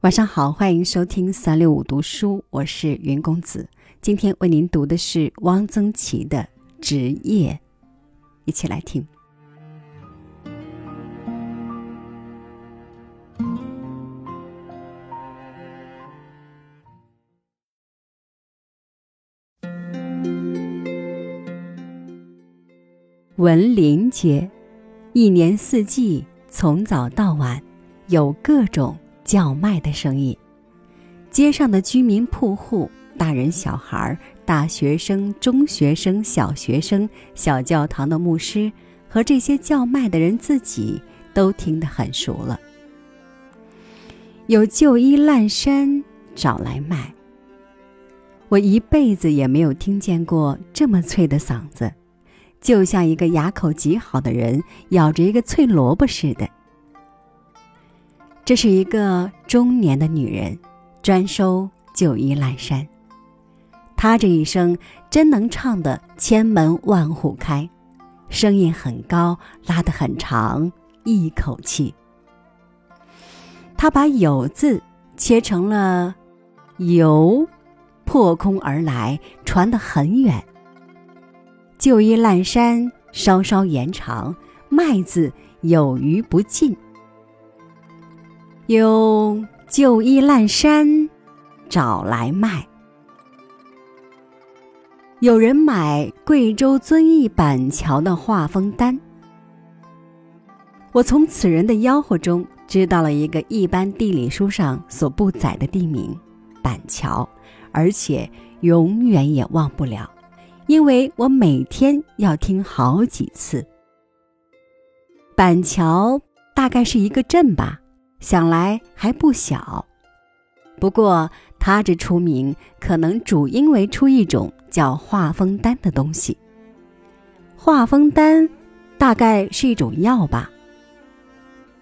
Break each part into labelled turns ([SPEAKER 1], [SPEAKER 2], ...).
[SPEAKER 1] 晚上好，欢迎收听三六五读书，我是云公子。今天为您读的是汪曾祺的《职业》，一起来听。文林街，一年四季，从早到晚，有各种。叫卖的声音，街上的居民铺户、大人小孩、大学生、中学生、小学生、小教堂的牧师和这些叫卖的人自己都听得很熟了。有旧衣烂衫找来卖。我一辈子也没有听见过这么脆的嗓子，就像一个牙口极好的人咬着一个脆萝卜似的。这是一个中年的女人，专收旧衣烂衫。她这一生真能唱得千门万户开，声音很高，拉得很长，一口气。她把“有”字切成了“由”，破空而来，传得很远。旧衣烂衫稍稍延长，“卖”字有余不尽。用旧衣烂衫找来卖，有人买贵州遵义板桥的画风单。我从此人的吆喝中知道了一个一般地理书上所不载的地名——板桥，而且永远也忘不了，因为我每天要听好几次。板桥大概是一个镇吧。想来还不小，不过他这出名可能主因为出一种叫化风丹的东西。化风丹大概是一种药吧。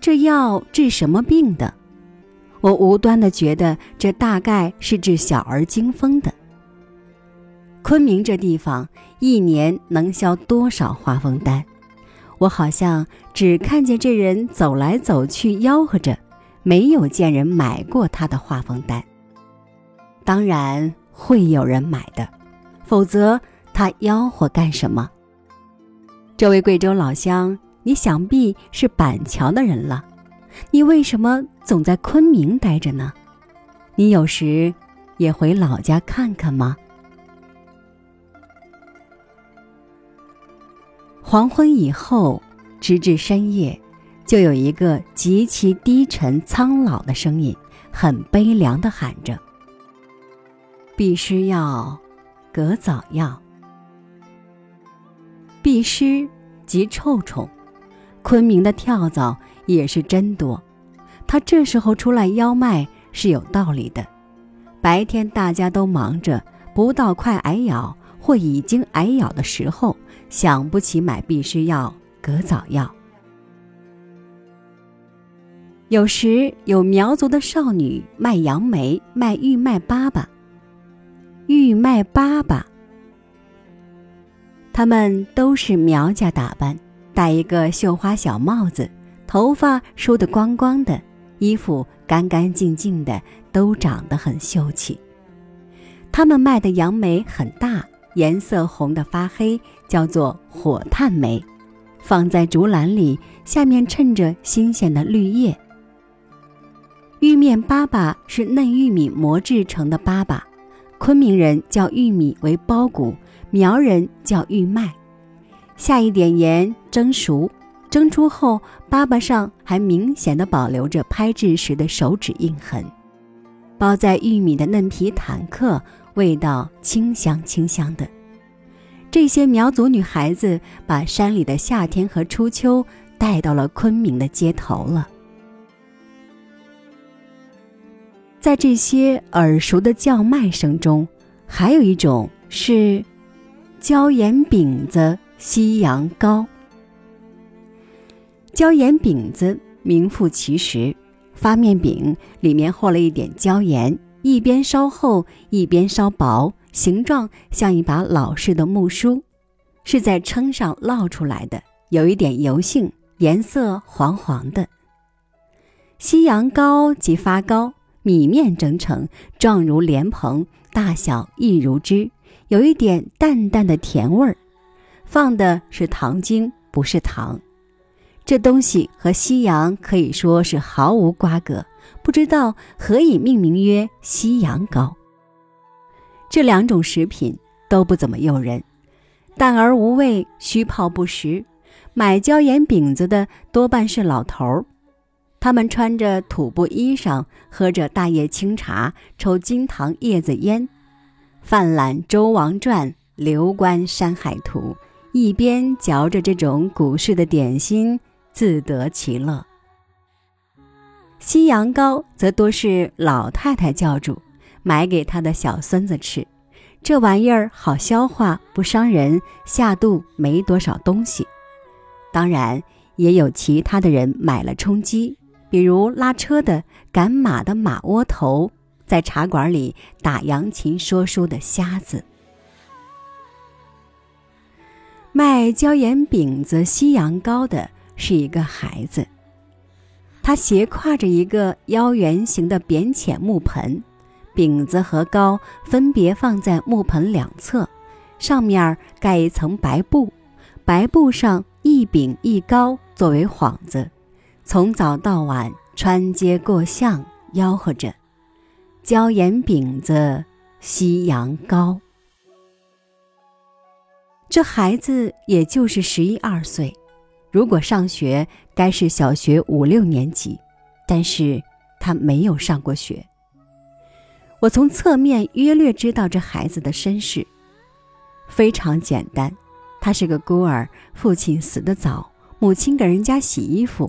[SPEAKER 1] 这药治什么病的？我无端的觉得这大概是治小儿惊风的。昆明这地方一年能销多少化风丹？我好像只看见这人走来走去吆喝着，没有见人买过他的画风单。当然会有人买的，否则他吆喝干什么？这位贵州老乡，你想必是板桥的人了，你为什么总在昆明待着呢？你有时也回老家看看吗？黄昏以后，直至深夜，就有一个极其低沉苍老的声音，很悲凉的喊着：“避湿药，隔早药。”避湿即臭虫，昆明的跳蚤也是真多。他这时候出来邀卖是有道理的。白天大家都忙着，不到快挨咬或已经挨咬的时候。想不起买避湿药、隔早药。有时有苗族的少女卖杨梅、卖玉麦粑粑。玉麦粑粑，他们都是苗家打扮，戴一个绣花小帽子，头发梳得光光的，衣服干干净净的，都长得很秀气。他们卖的杨梅很大。颜色红的发黑，叫做火炭梅，放在竹篮里，下面衬着新鲜的绿叶。玉面粑粑是嫩玉米磨制成的粑粑，昆明人叫玉米为包谷，苗人叫玉麦。下一点盐蒸熟，蒸出后粑粑上还明显的保留着拍制时的手指印痕，包在玉米的嫩皮坦克。味道清香清香的，这些苗族女孩子把山里的夏天和初秋带到了昆明的街头了。在这些耳熟的叫卖声中，还有一种是椒盐饼子、西洋糕。椒盐饼子名副其实，发面饼里面和了一点椒盐。一边烧厚，一边烧薄，形状像一把老式的木梳，是在称上烙出来的，有一点油性，颜色黄黄的。西洋糕即发糕，米面蒸成，状如莲蓬，大小亦如芝，有一点淡淡的甜味儿。放的是糖精，不是糖。这东西和西洋可以说是毫无瓜葛，不知道何以命名曰西洋糕。这两种食品都不怎么诱人，淡而无味，虚泡不实。买椒盐饼子的多半是老头儿。他们穿着土布衣裳，喝着大叶清茶，抽金堂叶子烟，泛览《周王传》，流观《山海图》，一边嚼着这种古式的点心，自得其乐。西洋糕则多是老太太教主买给她的小孙子吃，这玩意儿好消化，不伤人，下肚没多少东西。当然，也有其他的人买了充饥。比如拉车的、赶马的马窝头，在茶馆里打扬琴说书的瞎子，卖椒盐饼子、西洋糕的是一个孩子，他斜挎着一个腰圆形的扁浅木盆，饼子和糕分别放在木盆两侧，上面盖一层白布，白布上一饼一糕作为幌子。从早到晚，穿街过巷，吆喝着：“椒盐饼子，西洋糕。”这孩子也就是十一二岁，如果上学，该是小学五六年级，但是他没有上过学。我从侧面约略知道这孩子的身世，非常简单，他是个孤儿，父亲死得早，母亲给人家洗衣服。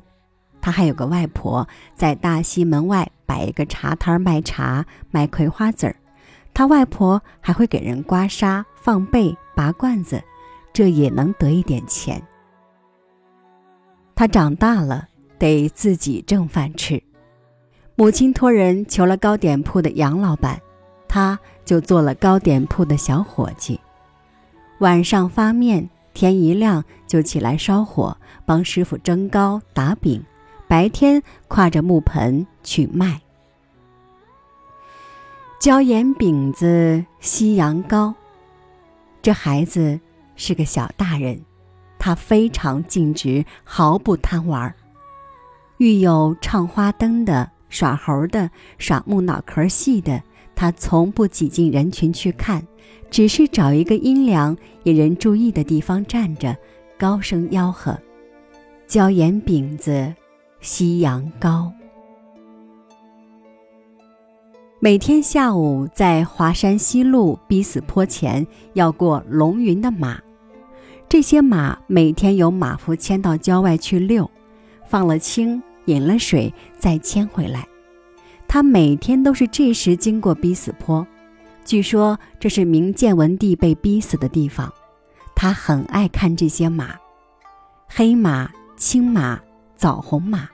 [SPEAKER 1] 他还有个外婆，在大西门外摆一个茶摊卖茶、卖葵花籽儿。他外婆还会给人刮痧、放被、拔罐子，这也能得一点钱。他长大了得自己挣饭吃，母亲托人求了糕点铺的杨老板，他就做了糕点铺的小伙计。晚上发面，天一亮就起来烧火，帮师傅蒸糕、打饼。白天挎着木盆去卖椒盐饼子、西洋糕。这孩子是个小大人，他非常尽职，毫不贪玩。遇有唱花灯的、耍猴的、耍木脑壳戏的，他从不挤进人群去看，只是找一个阴凉、引人注意的地方站着，高声吆喝：“椒盐饼子。”夕阳高。每天下午在华山西路逼死坡前要过龙云的马，这些马每天由马夫牵到郊外去遛，放了青，饮了水，再牵回来。他每天都是这时经过逼死坡，据说这是明建文帝被逼死的地方。他很爱看这些马，黑马、青马。枣红马，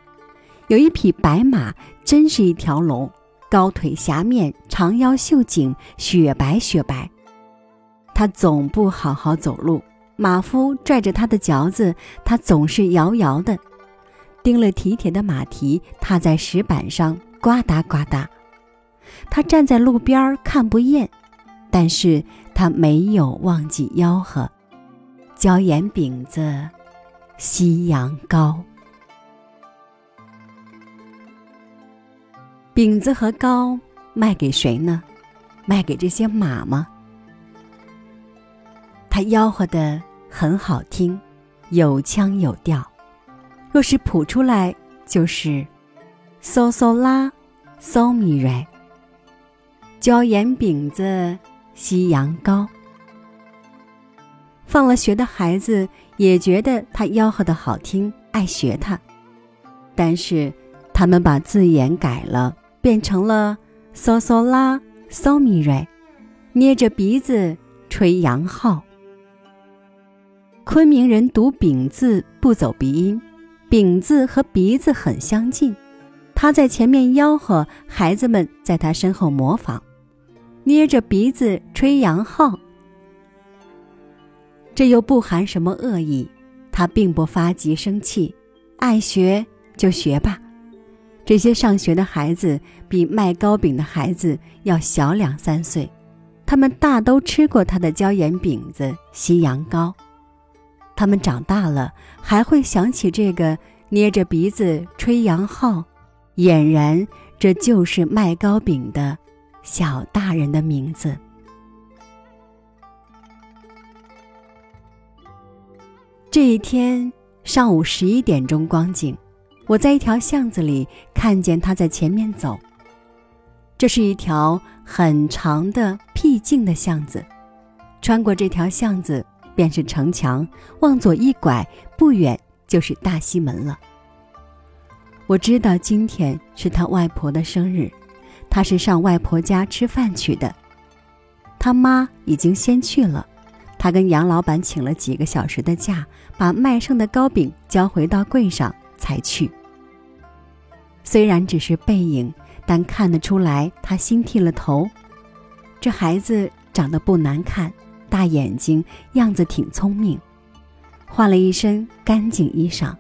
[SPEAKER 1] 有一匹白马，真是一条龙，高腿狭面，长腰秀颈，雪白雪白。它总不好好走路，马夫拽着它的嚼子，它总是摇摇的。钉了蹄铁的马蹄踏在石板上，呱嗒呱嗒。他站在路边看不厌，但是他没有忘记吆喝：椒盐饼子，西洋糕。饼子和糕卖给谁呢？卖给这些马吗？他吆喝的很好听，有腔有调。若是谱出来，就是嗦嗦拉，嗦咪瑞。椒盐饼子，西洋糕。放了学的孩子也觉得他吆喝的好听，爱学他，但是他们把字眼改了。变成了嗦嗦拉嗦咪瑞，捏着鼻子吹羊号。昆明人读饼字不走鼻音，饼字和鼻子很相近。他在前面吆喝，孩子们在他身后模仿，捏着鼻子吹羊号。这又不含什么恶意，他并不发急生气，爱学就学吧。这些上学的孩子比卖糕饼的孩子要小两三岁，他们大都吃过他的椒盐饼子、西洋糕。他们长大了还会想起这个捏着鼻子吹洋号，俨然这就是卖糕饼的小大人的名字。这一天上午十一点钟光景。我在一条巷子里看见他在前面走。这是一条很长的僻静的巷子，穿过这条巷子便是城墙，往左一拐，不远就是大西门了。我知道今天是他外婆的生日，他是上外婆家吃饭去的。他妈已经先去了，他跟杨老板请了几个小时的假，把卖剩的糕饼交回到柜上。才去。虽然只是背影，但看得出来他新剃了头。这孩子长得不难看，大眼睛，样子挺聪明，换了一身干净衣裳。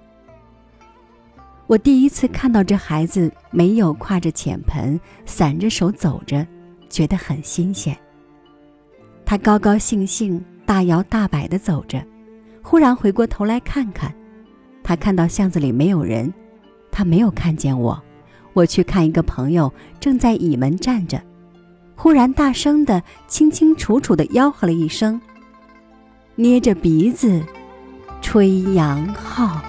[SPEAKER 1] 我第一次看到这孩子没有挎着浅盆，散着手走着，觉得很新鲜。他高高兴兴、大摇大摆地走着，忽然回过头来看看。他看到巷子里没有人，他没有看见我。我去看一个朋友正在倚门站着，忽然大声的、清清楚楚的吆喝了一声，捏着鼻子吹洋号。